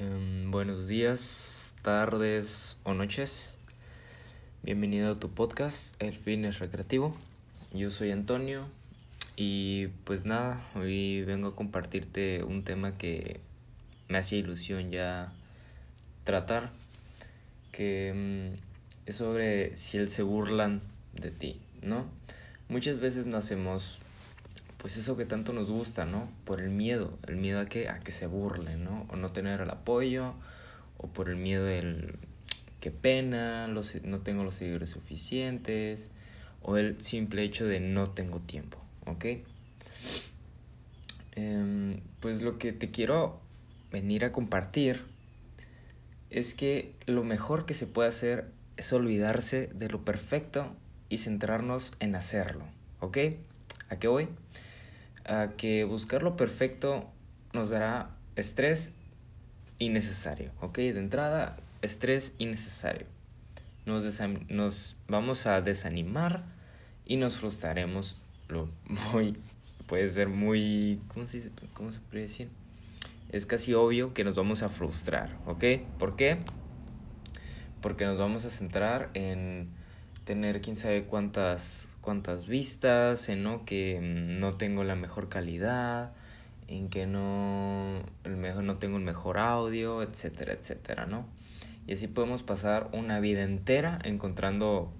Em, buenos días, tardes o noches. Bienvenido a tu podcast, El Fitness Recreativo. Yo soy Antonio y pues nada, hoy vengo a compartirte un tema que me hacía ilusión ya tratar, que em, es sobre si él se burlan de ti, ¿no? Muchas veces nacemos pues eso que tanto nos gusta, ¿no? Por el miedo, el miedo a que, a que se burlen, ¿no? O no tener el apoyo, o por el miedo del que pena, los, no tengo los seguidores suficientes, o el simple hecho de no tengo tiempo, ¿ok? Em, pues lo que te quiero venir a compartir es que lo mejor que se puede hacer es olvidarse de lo perfecto y centrarnos en hacerlo, ¿ok? ¿A qué voy? A que buscar lo perfecto nos dará estrés innecesario, ¿ok? De entrada, estrés innecesario. Nos, nos vamos a desanimar y nos frustraremos. Lo muy, puede ser muy, ¿cómo se dice? ¿Cómo se puede decir? Es casi obvio que nos vamos a frustrar, ¿ok? ¿Por qué? Porque nos vamos a centrar en tener quién sabe cuántas cuántas vistas, en ¿no? que mm, no tengo la mejor calidad, en que no, el mejor, no tengo el mejor audio, etcétera, etcétera, ¿no? Y así podemos pasar una vida entera encontrando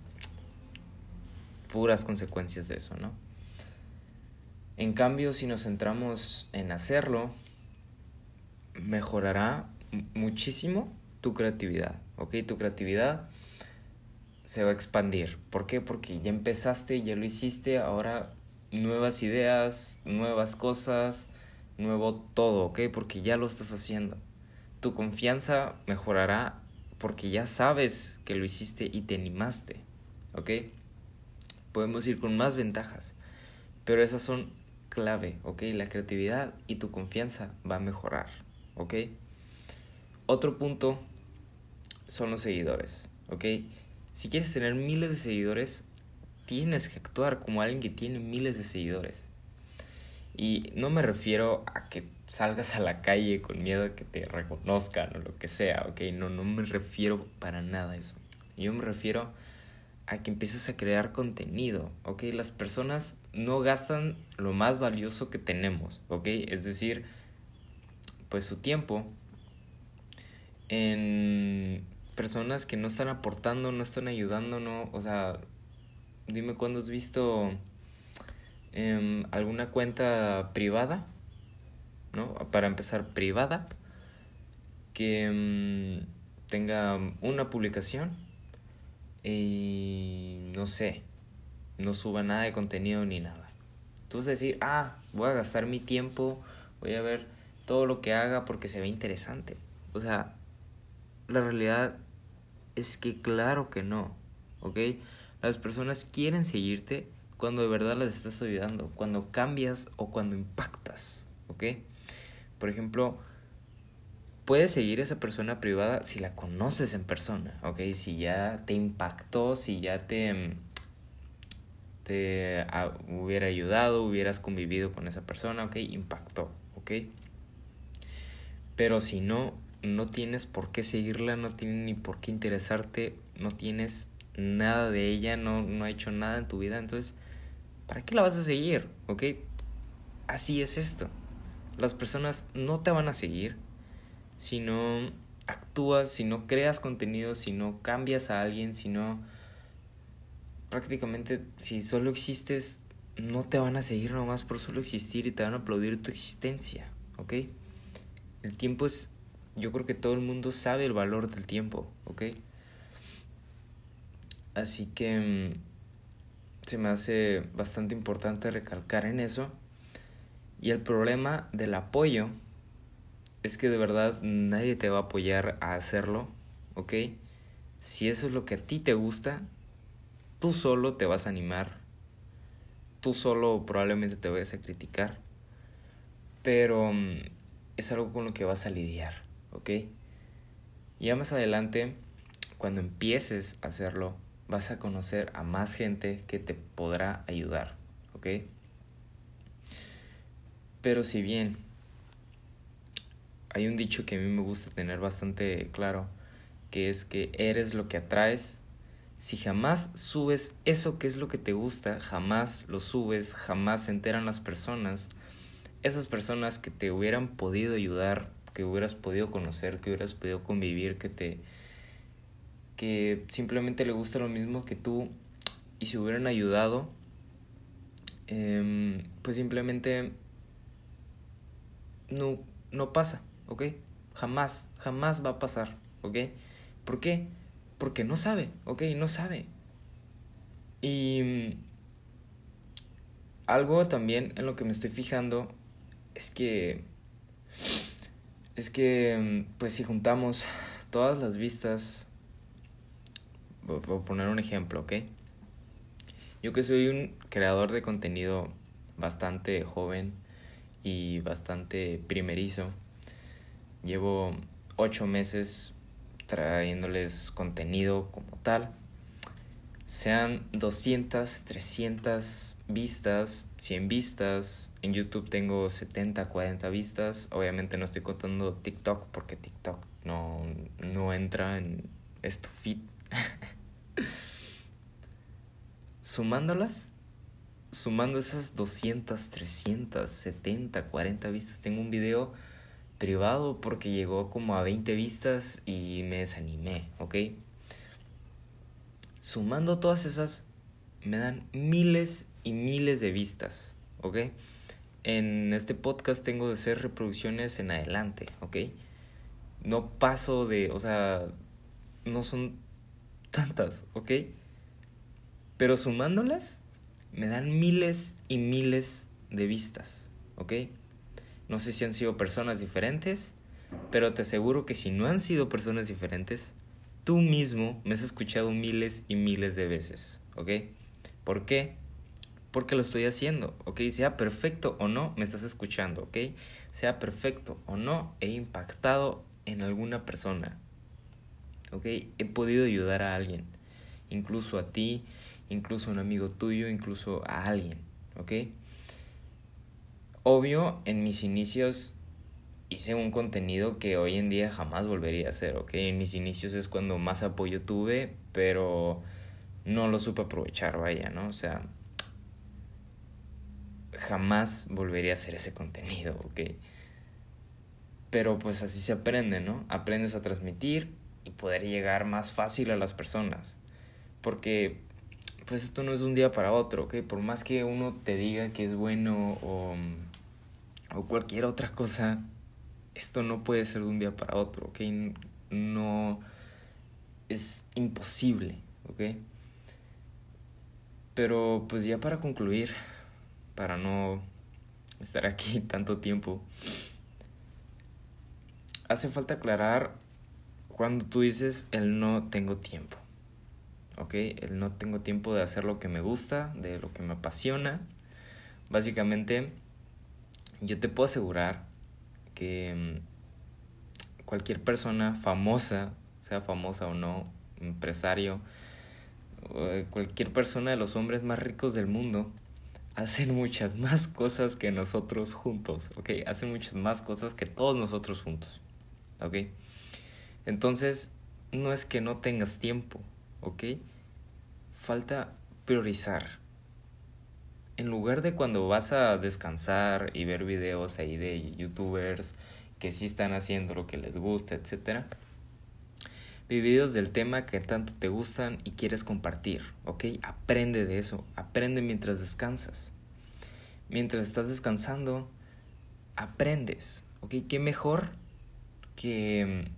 puras consecuencias de eso, ¿no? En cambio, si nos centramos en hacerlo, mejorará muchísimo tu creatividad, ¿ok? Tu creatividad se va a expandir. ¿Por qué? Porque ya empezaste, ya lo hiciste, ahora nuevas ideas, nuevas cosas, nuevo todo, ¿ok? Porque ya lo estás haciendo. Tu confianza mejorará porque ya sabes que lo hiciste y te animaste, ¿ok? Podemos ir con más ventajas, pero esas son clave, ¿ok? La creatividad y tu confianza va a mejorar, ¿ok? Otro punto son los seguidores, ¿ok? Si quieres tener miles de seguidores, tienes que actuar como alguien que tiene miles de seguidores. Y no me refiero a que salgas a la calle con miedo a que te reconozcan o lo que sea, ¿ok? No, no me refiero para nada a eso. Yo me refiero a que empieces a crear contenido, ¿ok? Las personas no gastan lo más valioso que tenemos, ¿ok? Es decir, pues su tiempo en personas que no están aportando, no están ayudando, no, o sea, dime cuándo has visto em, alguna cuenta privada, ¿no? Para empezar, privada, que em, tenga una publicación y no sé, no suba nada de contenido ni nada. Tú vas a decir, ah, voy a gastar mi tiempo, voy a ver todo lo que haga porque se ve interesante. O sea, la realidad es que claro que no, ¿ok? Las personas quieren seguirte cuando de verdad las estás ayudando, cuando cambias o cuando impactas, ¿ok? Por ejemplo, puedes seguir a esa persona privada si la conoces en persona, ¿ok? Si ya te impactó, si ya te, te hubiera ayudado, hubieras convivido con esa persona, ¿ok? Impactó, ¿ok? Pero si no, no tienes por qué seguirla, no tienes ni por qué interesarte, no tienes nada de ella, no, no ha hecho nada en tu vida, entonces, ¿para qué la vas a seguir? ¿Ok? Así es esto. Las personas no te van a seguir si no actúas, si no creas contenido, si no cambias a alguien, si no... Prácticamente, si solo existes, no te van a seguir nomás por solo existir y te van a aplaudir tu existencia, ¿ok? El tiempo es yo creo que todo el mundo sabe el valor del tiempo, ¿ok? Así que mm, se me hace bastante importante recalcar en eso. Y el problema del apoyo es que de verdad nadie te va a apoyar a hacerlo, ¿ok? Si eso es lo que a ti te gusta, tú solo te vas a animar, tú solo probablemente te vayas a criticar, pero mm, es algo con lo que vas a lidiar. ¿Ok? Ya más adelante, cuando empieces a hacerlo, vas a conocer a más gente que te podrá ayudar, ¿ok? Pero si bien hay un dicho que a mí me gusta tener bastante claro, que es que eres lo que atraes. Si jamás subes eso que es lo que te gusta, jamás lo subes, jamás se enteran las personas, esas personas que te hubieran podido ayudar, que hubieras podido conocer, que hubieras podido convivir, que te que simplemente le gusta lo mismo que tú y se hubieran ayudado, em, pues simplemente no, no pasa, ¿ok? Jamás, jamás va a pasar, ¿ok? ¿Por qué? Porque no sabe, ¿ok? No sabe. Y algo también en lo que me estoy fijando es que es que pues si juntamos todas las vistas voy a poner un ejemplo, ¿ok? Yo que soy un creador de contenido bastante joven y bastante primerizo, llevo ocho meses trayéndoles contenido como tal. Sean 200, 300 vistas, 100 vistas. En YouTube tengo 70, 40 vistas. Obviamente no estoy contando TikTok porque TikTok no, no entra en esto fit. Sumándolas, sumando esas 200, 300, 70, 40 vistas, tengo un video privado porque llegó como a 20 vistas y me desanimé, ¿ok? Sumando todas esas, me dan miles y miles de vistas, ¿ok? En este podcast tengo de ser reproducciones en adelante, ¿ok? No paso de, o sea, no son tantas, ¿ok? Pero sumándolas, me dan miles y miles de vistas, ¿ok? No sé si han sido personas diferentes, pero te aseguro que si no han sido personas diferentes, tú mismo me has escuchado miles y miles de veces, ¿ok? ¿Por qué? Porque lo estoy haciendo, ¿ok? Sea perfecto o no, me estás escuchando, ¿ok? Sea perfecto o no, he impactado en alguna persona, ¿ok? He podido ayudar a alguien, incluso a ti, incluso a un amigo tuyo, incluso a alguien, ¿ok? Obvio, en mis inicios hice un contenido que hoy en día jamás volvería a hacer, ¿ok? En mis inicios es cuando más apoyo tuve, pero no lo supe aprovechar, vaya, ¿no? O sea, jamás volvería a hacer ese contenido, ¿ok? Pero pues así se aprende, ¿no? Aprendes a transmitir y poder llegar más fácil a las personas. Porque pues esto no es de un día para otro, ¿ok? Por más que uno te diga que es bueno o, o cualquier otra cosa, esto no puede ser de un día para otro, ¿ok? No es imposible, ¿ok? Pero pues ya para concluir, para no estar aquí tanto tiempo, hace falta aclarar cuando tú dices el no tengo tiempo. ¿ok? El no tengo tiempo de hacer lo que me gusta, de lo que me apasiona. Básicamente, yo te puedo asegurar que mm, cualquier persona famosa, sea famosa o no, empresario, cualquier persona de los hombres más ricos del mundo, hacen muchas más cosas que nosotros juntos, ¿ok? Hacen muchas más cosas que todos nosotros juntos, ¿ok? Entonces, no es que no tengas tiempo, ¿ok? Falta priorizar. En lugar de cuando vas a descansar y ver videos ahí de youtubers que sí están haciendo lo que les gusta, etc. Ve videos del tema que tanto te gustan y quieres compartir, ¿ok? Aprende de eso, aprende mientras descansas. Mientras estás descansando, aprendes, ¿ok? ¿Qué mejor que,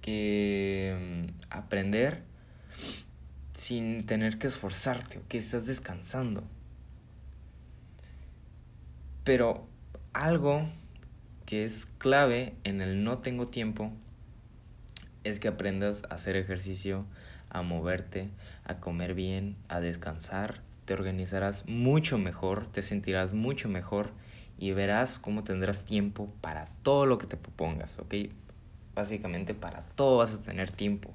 que mm, aprender sin tener que esforzarte o que estás descansando. Pero algo que es clave en el no tengo tiempo es que aprendas a hacer ejercicio, a moverte, a comer bien, a descansar. Te organizarás mucho mejor, te sentirás mucho mejor y verás cómo tendrás tiempo para todo lo que te propongas, ¿ok? Básicamente para todo vas a tener tiempo.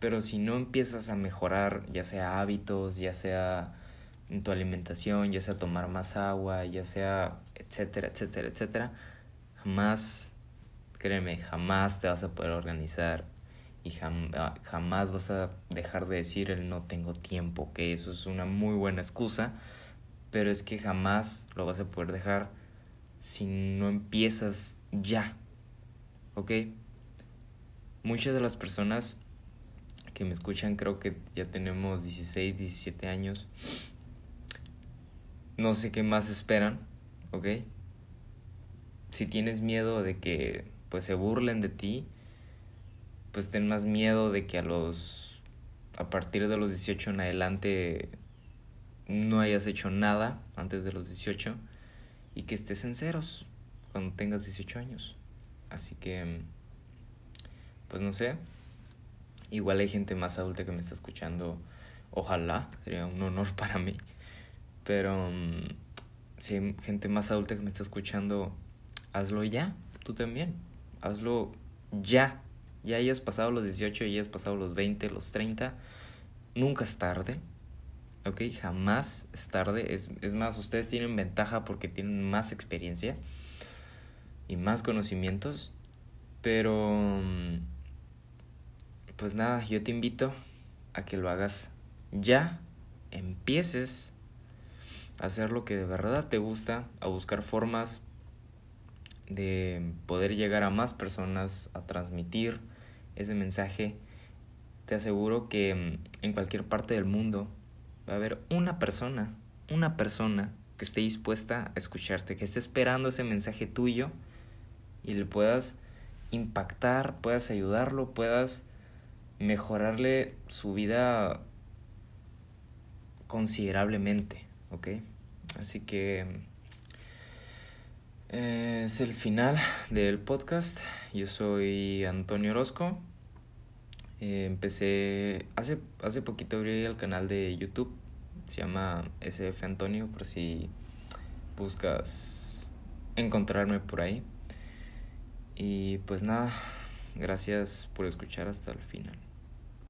Pero si no empiezas a mejorar, ya sea hábitos, ya sea en tu alimentación, ya sea tomar más agua, ya sea, etcétera, etcétera, etcétera, jamás, créeme, jamás te vas a poder organizar y jamás vas a dejar de decir el no tengo tiempo, que eso es una muy buena excusa, pero es que jamás lo vas a poder dejar si no empiezas ya, ¿ok? Muchas de las personas que me escuchan creo que ya tenemos 16, 17 años. No sé qué más esperan, ¿ok? Si tienes miedo de que pues se burlen de ti, pues ten más miedo de que a los a partir de los 18 en adelante no hayas hecho nada antes de los 18 y que estés en ceros cuando tengas 18 años. Así que pues no sé. Igual hay gente más adulta que me está escuchando. Ojalá, sería un honor para mí. Pero mm, si hay gente más adulta que me está escuchando, hazlo ya, tú también. Hazlo ya. Ya hayas pasado los 18, ya hayas pasado los 20, los 30. Nunca es tarde. ¿Ok? Jamás es tarde. Es, es más, ustedes tienen ventaja porque tienen más experiencia y más conocimientos. Pero mm, pues nada, yo te invito a que lo hagas ya, empieces hacer lo que de verdad te gusta, a buscar formas de poder llegar a más personas, a transmitir ese mensaje. Te aseguro que mm, en cualquier parte del mundo va a haber una persona, una persona que esté dispuesta a escucharte, que esté esperando ese mensaje tuyo y le puedas impactar, puedas ayudarlo, puedas mejorarle su vida considerablemente, ¿ok? Así que eh, es el final del podcast. Yo soy Antonio Orozco. Eh, empecé hace, hace poquito abrí el canal de YouTube. Se llama SF Antonio por si buscas encontrarme por ahí. Y pues nada, gracias por escuchar hasta el final.